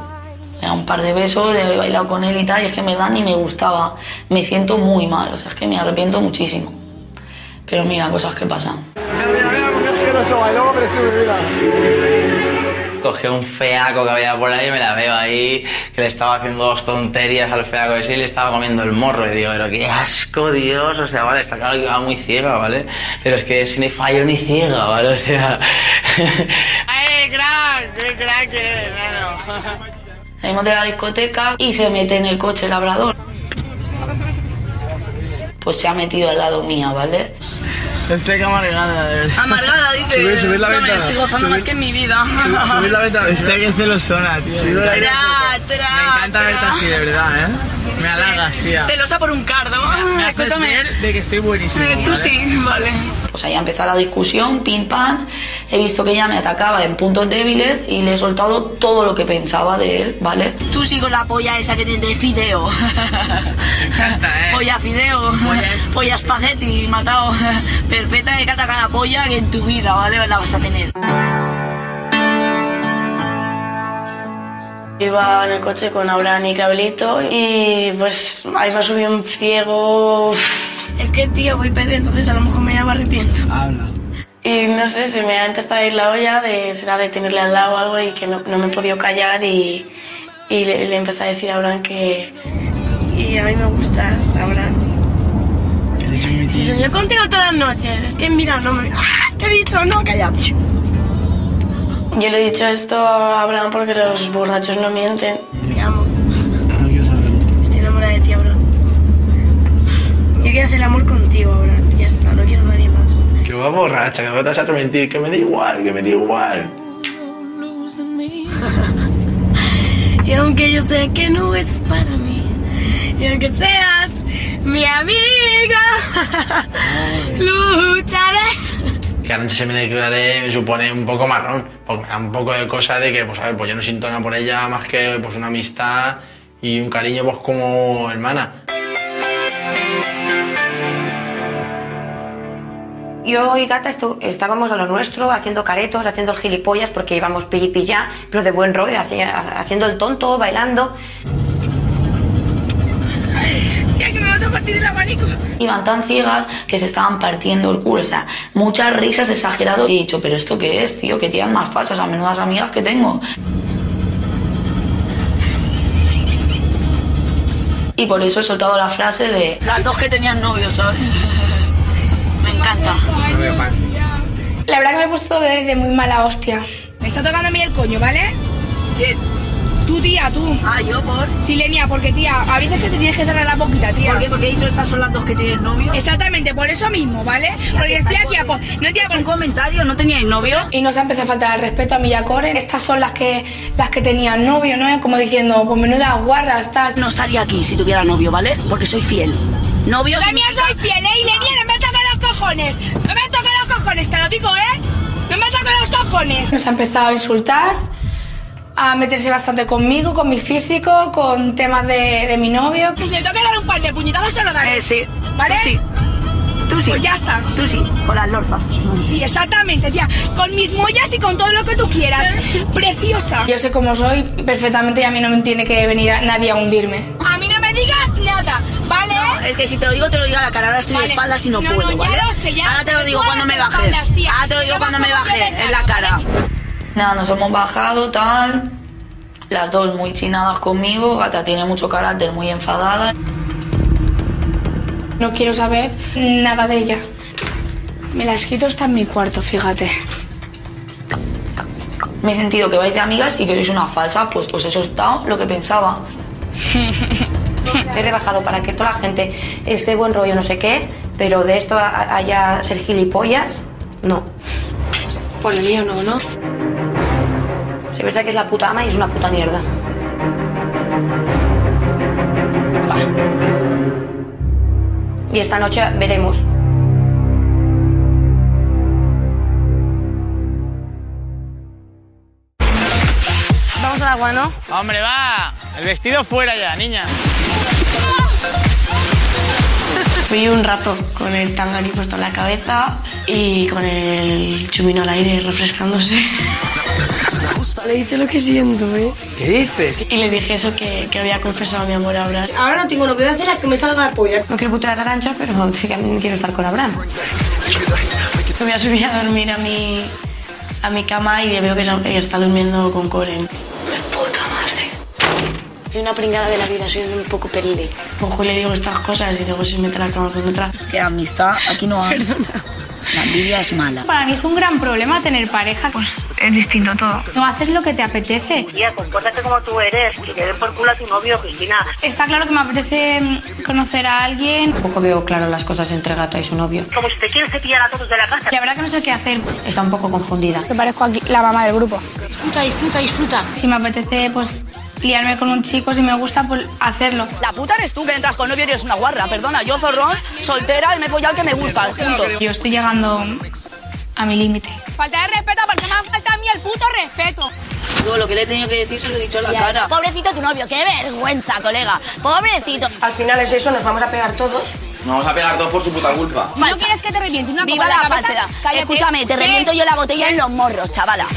Le da un par de besos, he bailado con él y tal, y es que en verdad ni me gustaba. Me siento muy mal, o sea, es que me arrepiento muchísimo. Pero mira, cosas que pasan. Cogí un feaco que había por ahí, me la veo ahí, que le estaba haciendo dos tonterías al feaco ese y le estaba comiendo el morro. Y digo, pero qué asco, Dios. O sea, vale, está claro que iba muy ciega, ¿vale? Pero es que si ni fallo ni ciega, ¿vale? O sea. ¡Ay, crack! ¡Qué crack eres! Salimos de la discoteca y se mete en el coche el labrador. Pues se ha metido al lado mía, ¿vale? Estoy que amargada, de verdad. Amargada, dice. Subir- subir la ventana, estoy gozando subir- más que en mi vida. Subir la ventana. Estoy que celosona, tío. Tra, tra, Me encanta verte así, de verdad, ¿eh? Me halagas, tía. Celosa por un cardo. Me haces Escúchame. de que estoy buenísimo. Eh, Tú ¿vale? sí, vale. O sea, ya empezó la discusión, pim pam. He visto que ella me atacaba en puntos débiles y le he soltado todo lo que pensaba de él, ¿vale? Tú sí con la polla esa que tiene de fideo. Polla fideo. Polla espagueti, matado. Perfecta de cata cada polla que en tu vida, ¿vale? La vas a tener. Iba en el coche con Abraham y Clavelito y pues ahí me subió un ciego. Es que tío, voy pedo, entonces a lo mejor me llamo arrepiento. Habla. Y no sé, se me ha empezado a ir la olla de será de tenerle al lado o algo y que no, no me he podido callar y, y le, le empecé a decir a Abraham que... Y a mí me gustas, Abraham. Si soñé contigo todas las noches, es que mira, no me. ¡Ah! Te he dicho, no, callado. Yo le he dicho esto a Abraham porque los borrachos no mienten. Te amo. Estoy enamorada de ti, Abraham. Yo quiero hacer el amor contigo, Abraham. Ya está, no quiero a nadie más. Que va borracha, que no te vas a arrepentir, que me da igual, que me da igual. Y aunque yo sé que no es para mí, y aunque seas mi amiga, lucharé. Que Arancha se me declare me supone un poco marrón, un poco de cosa de que, pues a ver, pues yo no siento nada por ella más que pues una amistad y un cariño pues como hermana. Yo y Gata estábamos a lo nuestro, haciendo caretos, haciendo el gilipollas, porque íbamos pilli ya, pero de buen rollo, haciendo el tonto, bailando. Que vas a partir el abanico. Iban tan ciegas que se estaban partiendo el culo. O sea, muchas risas exagerado. Y he dicho, ¿pero esto qué es, tío? ¿Qué tías más falsas? A menudas amigas que tengo. Y por eso he soltado la frase de las dos que tenían novio, ¿sabes? Me encanta. La verdad que me he puesto de, de muy mala hostia. Me está tocando a mí el coño, ¿vale? ¿Quién? Tú, tía, tú. Ah, yo por. Silenia, porque tía, a veces que te tienes que cerrar la boquita, tía. ¿Por qué? Porque he dicho estas son las dos que tienen novio. Exactamente, por eso mismo, ¿vale? Porque estoy aquí a por. No tía, por un comentario, ¿no teníais novio? Y no se empezó a faltar el respeto a mi Yacoren. Estas son las que las que tenían novio, ¿no? Como diciendo, pues menuda guarras, tal. No estaría aquí si tuviera novio, ¿vale? Porque soy fiel. Novio también significa- soy fiel, ¿eh? Y Lenia, no me toques los cojones. No me toques los cojones, te lo digo, ¿eh? No me toques los cojones. Nos ha empezado a insultar, a meterse bastante conmigo, con mi físico, con temas de, de mi novio. Que si le toque dar un par de puñetazos se lo daré. Eh, sí. ¿Vale? Sí. Tú sí. Pues ya está. Tú sí, con las lorzas. Sí, exactamente, tía. Con mis mollas y con todo lo que tú quieras. Preciosa. Yo sé cómo soy perfectamente y a mí no me tiene que venir a- nadie a hundirme. A mí no me digas nada, ¿vale? Es que si te lo digo, te lo digo a la cara. Ahora estoy Vale. de espaldas y no, No, puedo, no, ya ¿vale? lo sé, ya. Ahora te lo digo cuando me baje. Ahora te lo digo cuando me baje, en la cara. Nada, nos hemos bajado, tal. Las dos muy chinadas conmigo. Gata tiene mucho carácter, muy enfadada. No quiero saber nada de ella. Me la he escrito está en mi cuarto, fíjate. Me he sentido que vais de amigas y que sois una falsa. Pues os he soltado lo que pensaba. He rebajado para que toda la gente esté buen rollo, no sé qué, pero de esto haya ser gilipollas, no. Por el mío no, ¿no? Piensa que es la puta ama y es una puta mierda. Y esta noche veremos. Vamos al agua, ¿no? Hombre, va. El vestido fuera ya, niña. Fui un rato con el tangani puesto en la cabeza y con el chumino al aire refrescándose. Le he dicho lo que siento, ¿eh? ¿Qué dices? Y le dije eso que, que había confesado mi amor a Abraham. Ahora no tengo lo que voy a hacer es que me salga la polla. No quiero putear a Arancha, pero también quiero estar con Abraham. Me voy a subir a dormir a mi, a mi cama y veo que está durmiendo con Coren. Puta madre. Soy una pringada de la vida, soy un poco perile. Cojo y le digo estas cosas y luego se mete a la cama con otra. Es que amistad aquí no hay. La envidia es mala. Para mí es un gran problema tener pareja. Pues es distinto todo. No haces lo que te apetece. Tía, compórtate como tú eres, que te den por culo a tu novio, Cristina. Está claro que me apetece mm, conocer a alguien. Tampoco veo claro las cosas entre Gata y su novio. Como si te quieres cepillar a todos de la casa. La verdad que no sé qué hacer. Está un poco confundida. Me parezco aquí la mamá del grupo. Disfruta, disfruta, disfruta. Si me apetece, pues liarme con un chico si me gusta, pues hacerlo. La puta eres tú que entras con novio y eres una guarra. Perdona, yo zorrón, soltera y me he follado al que me gusta, punto. Yo estoy llegando a mi límite. Falta de respeto porque me ha faltado a mí el puto respeto. Yo lo que le he tenido que decir se lo he dicho en la cara. Pobrecito tu novio, qué vergüenza, colega. Pobrecito. Al final es eso, nos vamos a pegar todos. Nos vamos a pegar todos por su puta culpa. No quieres que te reviente una Viva la cabeza, falsedad. cállate. Escúchame, te reviento yo la botella en los morros, chavala.